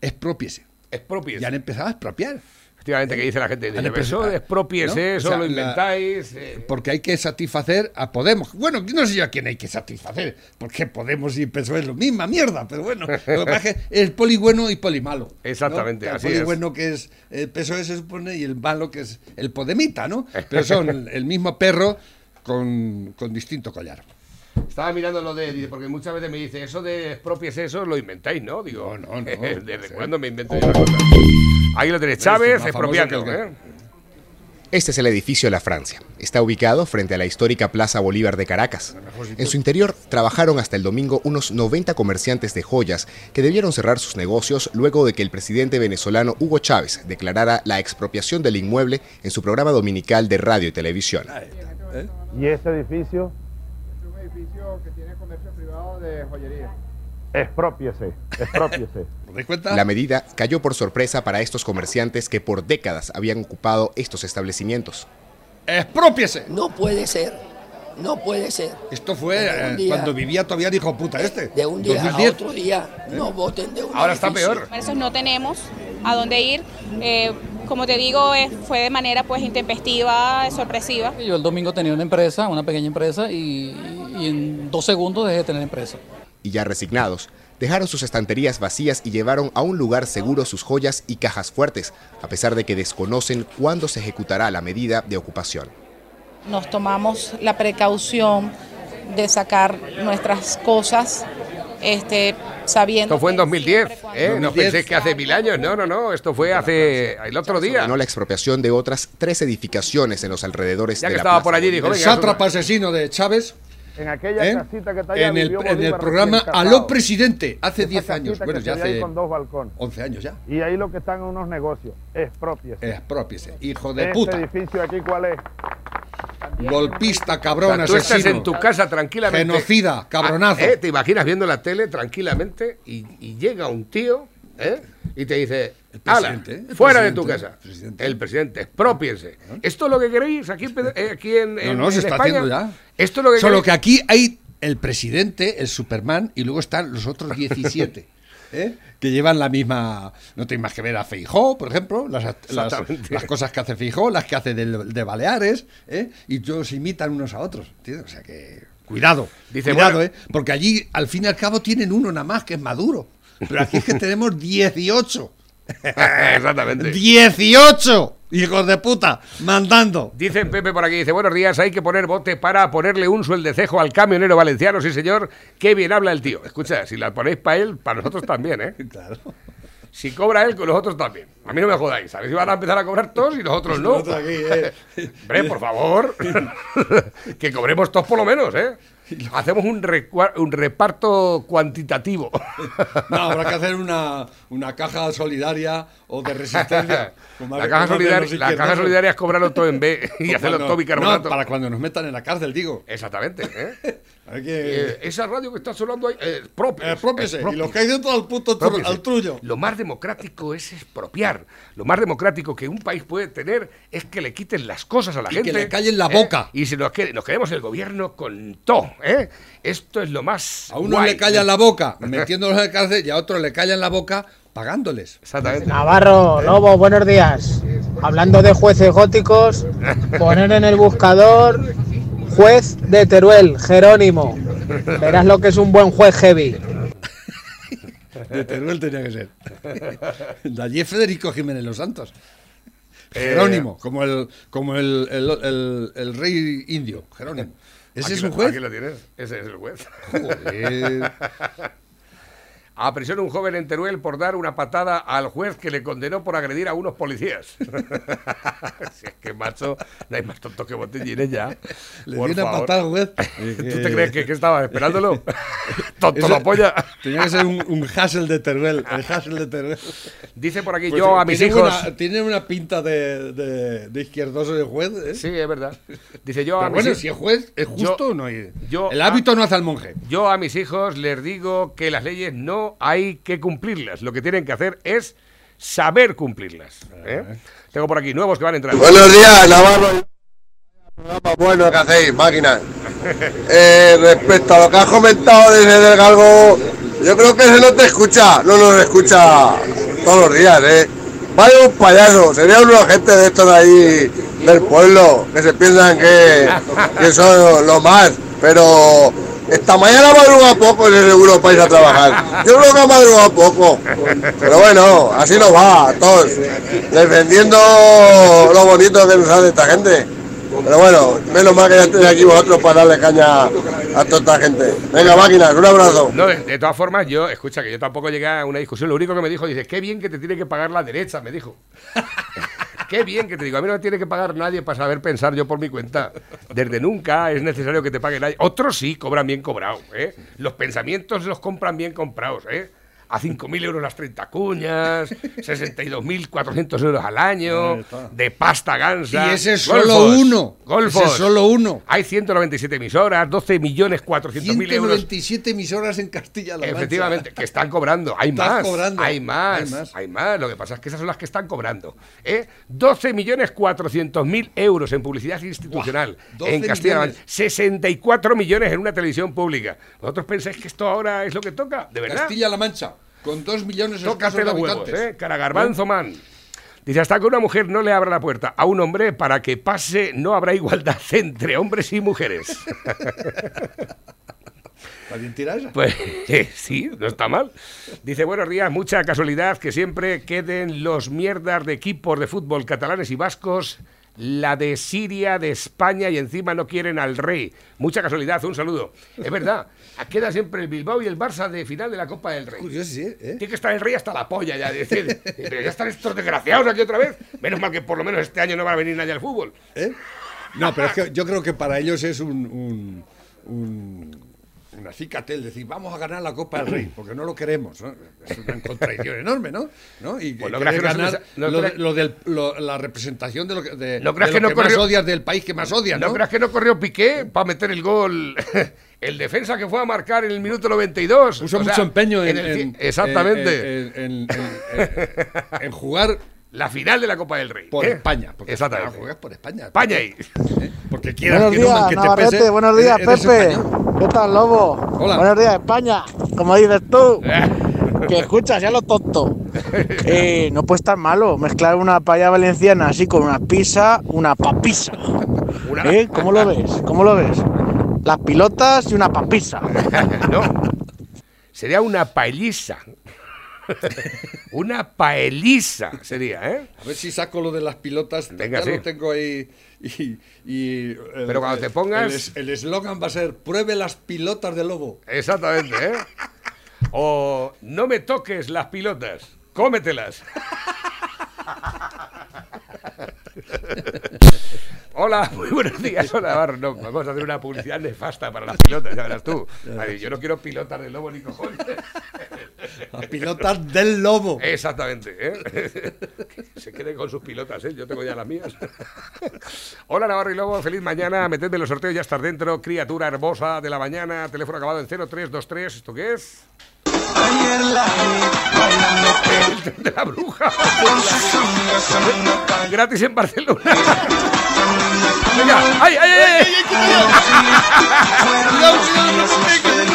Expropiese. Expropiese. Y han empezado a expropiar. Efectivamente, que dice la gente, dice, empezado- eso expropiese, ¿no? eso O sea, lo la- inventáis. eh, Porque hay que satisfacer a Podemos. Bueno, no sé yo a quién hay que satisfacer, porque Podemos y PSOE es lo misma mierda, pero bueno, lo que pasa es que el poli bueno y poli malo. ¿no? Exactamente, Que el así poli es. bueno que es el PSOE se supone y el malo que es el Podemita, ¿no? Pero son el mismo perro con, con distinto collar. Estaba mirando lo de, porque muchas veces me dice, eso de expropiese eso lo inventáis, ¿no? Digo, No, no, no. ¿Desde Sí. cuándo me invento yo la cosa? Ahí lo tenéis, Chávez expropiando, ¿eh? Este es el edificio La Francia. Está ubicado frente a la histórica Plaza Bolívar de Caracas. En su interior trabajaron hasta el domingo unos 90 comerciantes de joyas que debieron cerrar sus negocios luego de que el presidente venezolano Hugo Chávez declarara la expropiación del inmueble en su programa dominical de radio y televisión. ¿Y este edificio? Es un edificio que tiene comercio privado de joyería. Expropiese, expropiese. La medida cayó por sorpresa para estos comerciantes que por décadas habían ocupado estos establecimientos. ¡Expropiese! No puede ser, no puede ser. Esto fue eh, día- cuando vivía todavía el hijo puta este. De un día 2010. a otro día no voten de un Ahora está edificio. peor. Comercios no tenemos a dónde ir. Eh, como te digo, eh, fue de manera pues intempestiva, sorpresiva. Yo el domingo tenía una empresa, una pequeña empresa, y, y en dos segundos dejé de tener empresa. Y ya resignados, dejaron sus estanterías vacías y llevaron a un lugar seguro sus joyas y cajas fuertes, a pesar de que desconocen cuándo se ejecutará la medida de ocupación. Nos tomamos la precaución de sacar nuestras cosas, este, sabiendo. Esto fue en que 2010, siempre cuando- ¿eh? No 2010. penséis que hace mil años, no, no, no, esto fue hace el otro día. Ordenó la expropiación de otras tres edificaciones en los alrededores Ya de que la estaba plaza por allí, dijo, El sátrapa asesino de Chávez En aquella ¿Eh? casita que está allá en el, vivió en el programa Aló. Presidente, hace Esa 10 años. Bueno, ya hace con dos balcones. 11 años ya. Y ahí lo que están unos negocios. Expropiese. Expropiese, hijo de este puta. edificio aquí, ¿cuál es? Golpista, cabrón, O sea, tú estás asesino. en tu casa tranquilamente. Genocida, cabronazo. Ah, ¿eh? Te imaginas viendo la tele tranquilamente y, y llega un tío ¿eh? y te dice, "Ala, presidente, el fuera de tu casa. el presidente. El presidente, expropiense. ¿Esto es lo que queréis aquí, eh, aquí en, No, en- no, se está España? haciendo ya. Esto es lo que Solo queréis? que aquí hay el presidente, el Superman, y luego están los otros 17. ¿eh? Que llevan la misma. No tienes más que ver a Feijó, por ejemplo, las, las, cosas que hace Feijó, las que hace del- de, Baleares, ¿eh? y todos imitan unos a otros. ¿entiendes? O sea que. Cuidado, Dice, cuidado, bueno- ¿eh? Porque allí, al fin y al cabo, tienen uno nada más, que es Maduro. Pero aquí es que tenemos 18. Exactamente. 18 hijos de puta mandando. Dice Pepe por aquí, dice, buenos días, hay que poner bote para ponerle un sueldecejo al camionero valenciano, sí señor, qué bien habla el tío. Escucha, si la ponéis para él, para nosotros también, ¿eh? Claro. Si cobra él, con nosotros también. A mí no me jodáis, ¿sabes? Si van a empezar a cobrar todos y nosotros no. ¿eh? Hombre, por favor, que cobremos todos por lo menos, ¿eh? Hacemos un, un reparto cuantitativo. No, habrá que hacer una, una caja solidaria o de resistencia. La caja, solidaria, los la caja izquierdosos. solidaria es cobrarlo todo en B y hacerlo todo bicarbonato. No, para cuando nos metan en la cárcel, digo. Exactamente, ¿eh? Hay Eh, esa radio que está sonando ahí, eh, propios, expropiese. y los que hay dentro al puto tru- al trullo. Lo más democrático es expropiar. Lo más democrático que un país puede tener es que le quiten las cosas a la Y gente. que le callen la ¿eh? boca. Y si nos, nos queremos el gobierno con todo. ¿eh? Esto es lo más. A uno guay. le callan la boca metiéndolos en la cárcel y a otro le callan la boca pagándoles. Exactamente. Navarro, Lobo, buenos días. Hablando de jueces góticos, poner en el buscador juez de Teruel, Jerónimo. Verás lo que es un buen juez heavy. De Teruel tenía que ser. De allí Federico Jiménez Los Santos. Eh, Jerónimo, como el, como el, el, el- el rey indio, Jerónimo. ¿Ese es un juez? Aquí lo tienes. Ese es el juez. Joder. A prisión un joven en Teruel por dar una patada al juez que le condenó por agredir a unos policías. si es que, macho, no hay más tonto que botellines ya. Le Por di una favor. patada al juez. ¿Tú te crees que, que estaba esperándolo? tonto Ese- la polla. Tenía que ser un, un Hassel de Teruel. El Hassel de Teruel. Dice por aquí, Pues yo a mis hijos... Una, tiene una pinta de, de, de izquierdoso de juez. ¿eh? Sí, es verdad. Dice yo a mis bueno, si es juez, ¿es Yo- justo o no? hay- yo el a- hábito no hace al monje. Yo a mis hijos les digo que las leyes no hay que cumplirlas. Lo que tienen que hacer es saber cumplirlas. ¿eh? Tengo por aquí nuevos que van a entrar. Buenos días, Navarro. Programa bueno que hacéis, máquinas. Eh, respecto a lo que has comentado desde del galgo, yo creo que ese no te escucha, no nos escucha todos los días, ¿eh? Vaya un payaso, sería un gente de estos de ahí del pueblo, que se piensan que, que son lo más, pero esta mañana madruga poco ese seguro para ir a trabajar. Yo creo que ha madrugado poco, pero bueno, así nos va, todos, defendiendo lo bonito que nos hace esta gente. Pero bueno, menos mal que ya estéis aquí vosotros para darle caña a toda esta gente. Venga, máquinas, un abrazo. No, de, de todas formas, yo, escucha, que yo tampoco llegué a una discusión. Lo único que me dijo, dice, qué bien que te tiene que pagar la derecha, me dijo. qué bien que te digo. A mí no me tiene que pagar nadie para saber pensar yo por mi cuenta. Desde nunca es necesario que te pague nadie. Otros sí cobran bien cobrado, ¿eh? Los pensamientos los compran bien comprados, ¿eh? A 5.000 euros las 30 cuñas, 62.400 euros al año, de pasta gansa. Y ese es solo Golfos, uno. Golfos. Ese es solo uno. Hay 197 emisoras, 12 millones 400 mil euros. 197 emisoras en Castilla-La Mancha. Efectivamente, que están cobrando. Hay más, cobrando. hay más. Hay más. Hay más. Lo que pasa es que esas son las que están cobrando. ¿eh? 12 millones 400 mil euros en publicidad institucional Buah, 12 en Castilla-La. Mancha. 64 millones en una televisión pública. ¿Vosotros pensáis que esto ahora es lo que toca? ¿De verdad? Castilla-La Mancha, con 2 millones Tócate escasos de los huevos. ¿eh? Cara garbanzo, man. Dice, hasta que una mujer no le abra la puerta a un hombre para que pase, no habrá igualdad entre hombres y mujeres. ¿Está bien tirada esa? Pues eh, sí, no está mal. Dice, buenos días, mucha casualidad que siempre queden los mierdas de equipos de fútbol catalanes y vascos, la de Siria, de España y encima no quieren al rey. Mucha casualidad, un saludo. Es verdad, queda siempre el Bilbao y el Barça de final de la Copa del Rey. Curioso, sí, ¿eh? Tiene que estar el rey hasta la polla ya. de decir, pero ya están estos desgraciados aquí otra vez. Menos mal que por lo menos este año no va a venir nadie al fútbol. ¿Eh? No, pero es que yo creo que para ellos es un, un, un, un acicatel, decir, vamos a ganar la Copa del Rey, porque no lo queremos, ¿no? Es una contradicción enorme, ¿no? ¿no? Y Pues creas que se- ganar no lo, lo del- lo- la representación de lo que, de, No creas de lo que no más corrió- odias del país que más odias, ¿no? ¿No creas que no corrió Piqué para meter el gol? El defensa que fue a marcar en el minuto 92. Puso O sea, mucho empeño en, en- exactamente. en, en- en- en- en jugar la final de la Copa del Rey. por ¿eh? España. Porque Exactamente. juegas por España. España ahí. ¿eh? Porque quieras Buenos que no, días, que te pese, buenos días, eres Pepe. español. ¿Qué tal, Lobo? Hola. Buenos días, España. Como dices tú, que escuchas ya lo tonto. Eh, no puede estar malo mezclar una paella valenciana así con una pizza, una papisa. ¿Eh? ¿Cómo lo ves? ¿Cómo lo ves? Las pilotas y una papisa. no. Sería una paelliza. una paelliza sería, ¿eh? A ver si saco lo de las pilotas. Venga, ya sí. lo tengo ahí. Y, y, Pero cuando te pongas- El es- El eslogan va a ser: pruebe las pilotas de lobo. Exactamente, ¿eh? O no me toques las pilotas, cómetelas. Hola, muy buenos días. Hola, Navarro. No, vamos a hacer una publicidad nefasta para las pilotas, ya verás tú. Yo no quiero pilotas de lobo ni cojones. Las pilotas del lobo. Exactamente, ¿eh? Se queden con sus pilotas, ¿eh? Yo tengo ya las mías. Hola, Navarro y Lobo. Feliz mañana. Metedme en los sorteos, ya estás dentro. Criatura hermosa de la mañana. Teléfono acabado en 0323. ¿Esto qué es? El tren de la bruja. Gratis en Barcelona. Venga, ¡ay, ay, ay!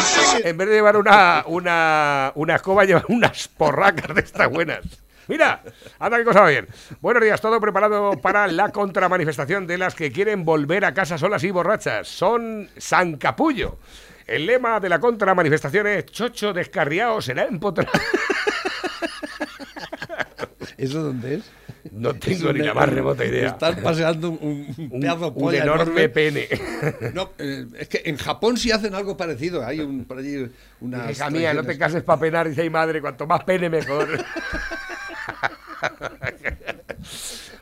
En vez de llevar una, una, una escoba, llevan unas porracas de estas buenas. Mira, anda qué cosa va bien. Buenos días, todo preparado para la contramanifestación de las que quieren volver a casa solas y borrachas. Son San Capullo. El lema de la contramanifestación es Chocho descarriado será empotrado. ¿Eso dónde es? No tengo ni la más remota idea. Están paseando un, un Un- pedazo de un polla enorme pene. No, eh, es que en Japón sí hacen algo parecido. Hay un, por allí unas. Hija mía, no te cases para penar, dice mi madre, cuanto más pene mejor.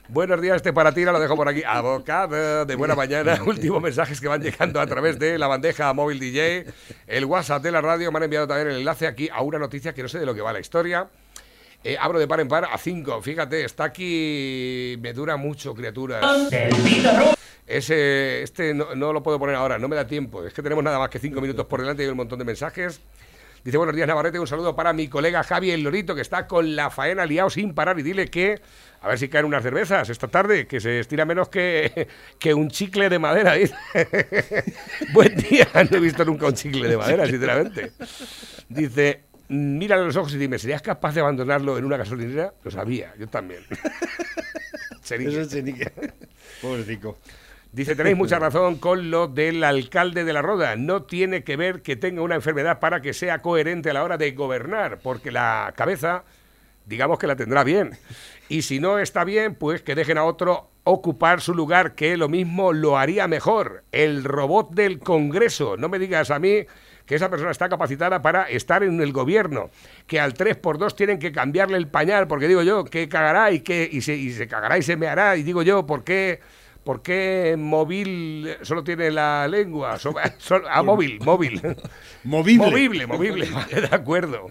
Buenos días, este para ti, lo dejo por aquí. Abocada de buena mañana. Últimos mensajes que van llegando a través de la bandeja móvil DJ, el WhatsApp de la radio. Me han enviado también el enlace aquí a una noticia que no sé de lo que va la historia. Eh, abro de par en par a 5. Fíjate, está aquí. Me dura mucho, criaturas. Ese, este no, no lo puedo poner ahora, no me da tiempo. Es que tenemos nada más que 5 minutos por delante y hay un montón de mensajes. Dice, buenos días Navarrete, un saludo para mi colega Javi el Lorito, que está con la faena liado sin parar y dile que, a ver si caen unas cervezas esta tarde, que se estira menos que, que un chicle de madera. dice. Buen día, no he visto nunca un chicle de madera, sinceramente. Dice, mírale a los ojos y dime, ¿serías capaz de abandonarlo en una gasolinera? Lo sabía, yo también. Eso es chenique. Pobrecito. Dice, tenéis mucha razón con lo del alcalde de la Roda. No tiene que ver que tenga una enfermedad para que sea coherente a la hora de gobernar, porque la cabeza, digamos que la tendrá bien. Y si no está bien, pues que dejen a otro ocupar su lugar, que lo mismo lo haría mejor. El robot del Congreso. No me digas a mí que esa persona está capacitada para estar en el gobierno, que al 3x2 tienen que cambiarle el pañal, porque digo yo, que cagará y que y se, y se cagará y se meará, y digo yo, ¿por qué, por qué móvil solo tiene la lengua? So- so- ah, móvil, móvil. Movible. Movible, movible, de acuerdo.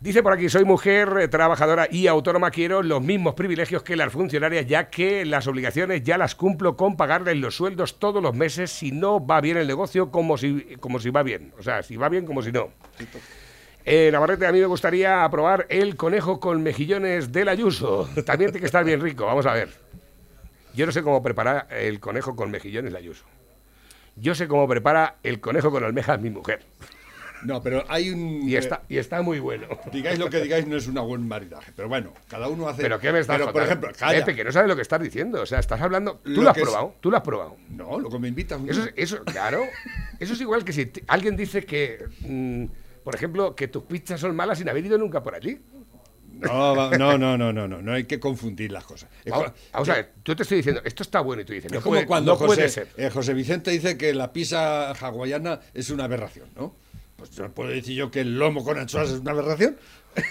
Dice por aquí, soy mujer eh, trabajadora y autónoma, quiero los mismos privilegios que las funcionarias, ya que las obligaciones ya las cumplo con pagarles los sueldos todos los meses si no va bien el negocio como si, como si va bien. O sea, si va bien como si no. Eh, Navarrete, a mí me gustaría aprobar el conejo con mejillones del Ayuso. También tiene que estar bien rico, vamos a ver. Yo no sé cómo preparar el conejo con mejillones del Ayuso. Yo sé cómo prepara el conejo con almejas mi mujer. No, pero hay un. Y está, y está muy bueno. Digáis lo que digáis, no es un buen maridaje. Pero bueno, cada uno hace. ¿Pero qué me estás Pero, por ejemplo, calla. Pepe, que no sabes lo que estás diciendo. O sea, estás hablando... ¿Tú Lo lo, has es- probado? ¿Tú lo has probado? No, lo que me invitan. Eso, es- eso, claro. Eso es igual que si alguien dice que, mm, por ejemplo, que tus pizzas son malas sin haber ido nunca por allí. No, no, no, no, no, no, no hay que confundir las cosas. Es Vamos, vamos a ver, yo te estoy diciendo, esto está bueno y tú dices, Es no, como puede, cuando no puede José, ser. eh, José Vicente dice que la pizza hawaiana es una aberración, ¿no? Pues no puedo decir yo que el lomo con anchoas es una aberración.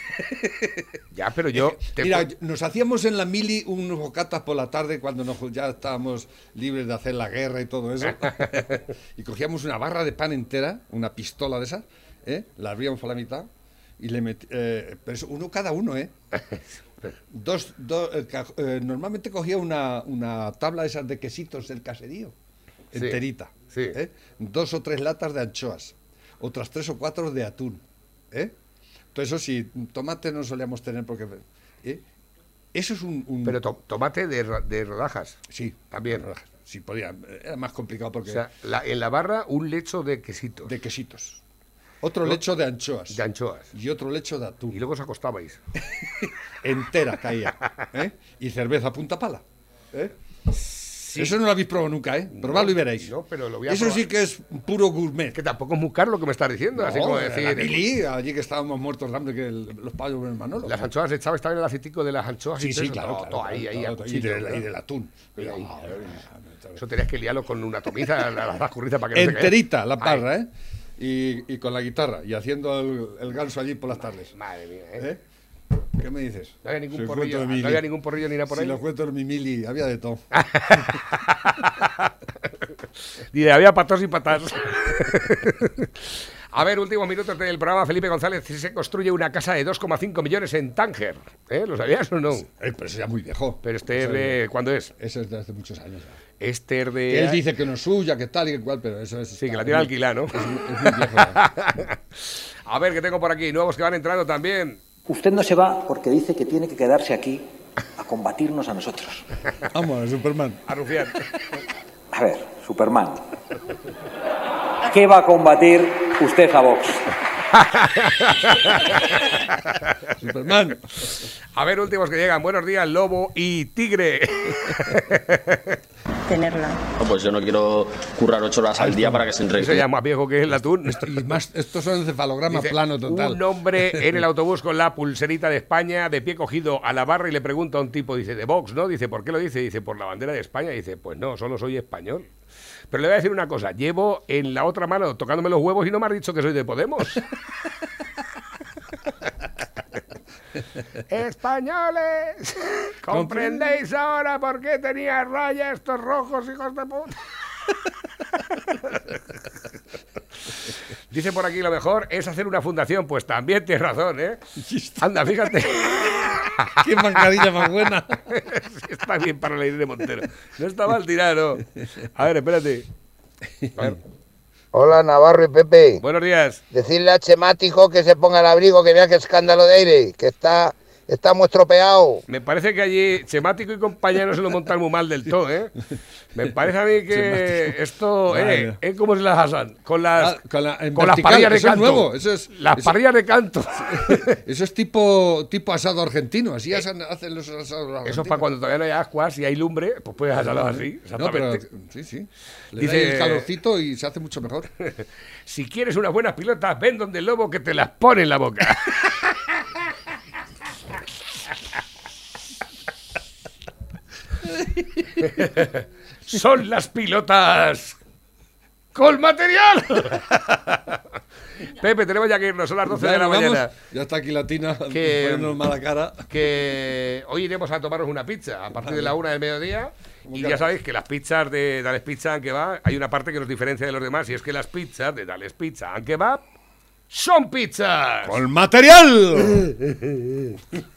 Ya, pero yo. te Mira, nos hacíamos en la mili unos bocatas por la tarde cuando nos, ya estábamos libres de hacer la guerra y todo eso. y cogíamos una barra de pan entera, una pistola de esas, ¿eh? la abríamos por la mitad y le metíamos. pero eso, uno cada uno, ¿eh? Dos, dos, eh, eh, normalmente cogía una, una tabla de esas de quesitos del caserío, Sí, enterita. ¿eh? Dos o tres latas de anchoas, otras tres o cuatro de atún. ¿eh? Entonces, eso sí, tomate no solíamos tener porque... ¿eh? Eso es un... un- Pero to- tomate de, de rodajas. Sí. También. Sí, podía. Era más complicado porque... O sea, la- en la barra un lecho de quesitos. De quesitos. Otro lecho de anchoas. De anchoas. Y otro lecho de atún. Y luego os acostabais. Entera caía. ¿eh? Y cerveza punta pala. ¿eh? Eso no lo habéis probado nunca, ¿eh? Probadlo y veréis. No, pero lo voy a Eso probar. sí que es puro gourmet. Que tampoco es muy caro lo que me estás diciendo. así No, como en decir. la mili, allí que estábamos muertos de hambre que el- los payos en el Manolo. Las anchoas echabais también el aceitico de las anchoas Sí, y todo sí, eso, claro, todo, claro, todo claro, ahí, ahí, a y, cuchillo, de- y del atún. Ahí, Eso tenías que liarlo con una tomiza, la- las curritas para que no Enterita, la parra, ¿eh? Y, y con la guitarra, y haciendo el, el ganso allí por las tardes. Madre mía, ¿eh? ¿Eh? ¿Qué me dices? No había ningún Si porrillo, no había ningún porrillo ni nada por si ahí. los cuento en mi mili, había de todo. Dice, había patos y patas. A ver, últimos minutos del programa. Felipe González se construye una casa de 2,5 millones en Tánger. ¿Eh? ¿Lo sabías o no? Eh, pero eso ya muy viejo. Pero este es de... ¿Cuándo es? Eso es de hace muchos años. ya. Este es de... Que él dice que no es suya, que tal y que cual, pero eso es. Sí, que la tiene alquilada, ¿no? Es, muy- es muy viejo. ya. A ver, que tengo por aquí. Nuevos que van entrando también. Usted no se va porque dice que tiene que quedarse aquí a combatirnos a nosotros. Vamos, Superman. A rufiar. A ver, Superman. ¿Qué va a combatir usted a Vox? Superman. A ver, últimos que llegan. Buenos días, Lobo y Tigre. tenerla. pues yo no quiero currar ocho horas al día para que se entregue. Eso ya más viejo que el atún. Y más, estos son encefalogramas Dice, plano total. Un hombre en el autobús con la pulserita de España, de pie cogido a la barra y le pregunta a un tipo, dice, de Vox, ¿no? Dice, ¿por qué lo dice? Dice, por la bandera de España. Dice, pues no, solo soy español. Pero le voy a decir una cosa, llevo en la otra mano tocándome los huevos y no me has dicho que soy de Podemos. Españoles, ¿comprendéis ahora por qué tenía raya estos rojos, hijos de puta? Dice por aquí lo mejor es hacer una fundación. Pues también tienes razón, ¿eh? Anda, fíjate. Qué mascarilla más buena. está bien para la de Montero. No está mal tirado. A ver, espérate. A ver. Hola Navarro y Pepe. Buenos días. Decirle a Chemático que se ponga el abrigo, que vea qué escándalo de aire, que está, está muy estropeado. Me parece que allí Chemático y compañeros se lo montan muy mal del todo, ¿eh? Me parece a mí que Chemático. esto, eh. ¿eh? ¿Cómo se las asan? Con las, Ah, con la- con las parrillas de eso es canto. nuevo, eso es- las eso- parrillas de canto. Eso es tipo, tipo asado argentino, así asan- hacen los asados argentinos. Eso es para cuando todavía no hay ascuas y hay lumbre, pues puedes asarlo así. No, pero Exactamente. sí, sí. Le Dice- Dice, el calorcito y se hace mucho mejor. Si quieres unas buenas pilotas, ven donde el lobo que te las pone en la boca. Son las pilotas con material. Pepe, tenemos ya que irnos, son las 12 de la vamos. mañana. Ya está aquí la tina Que- poniéndonos mala cara. Que hoy iremos a tomarnos una pizza a partir de la una del mediodía. Y ya sabéis que las pizzas de Dales Pizza and Kebab, hay una parte que nos diferencia de los demás y es que las pizzas de Dales Pizza and Kebab son pizzas. ¡Con material!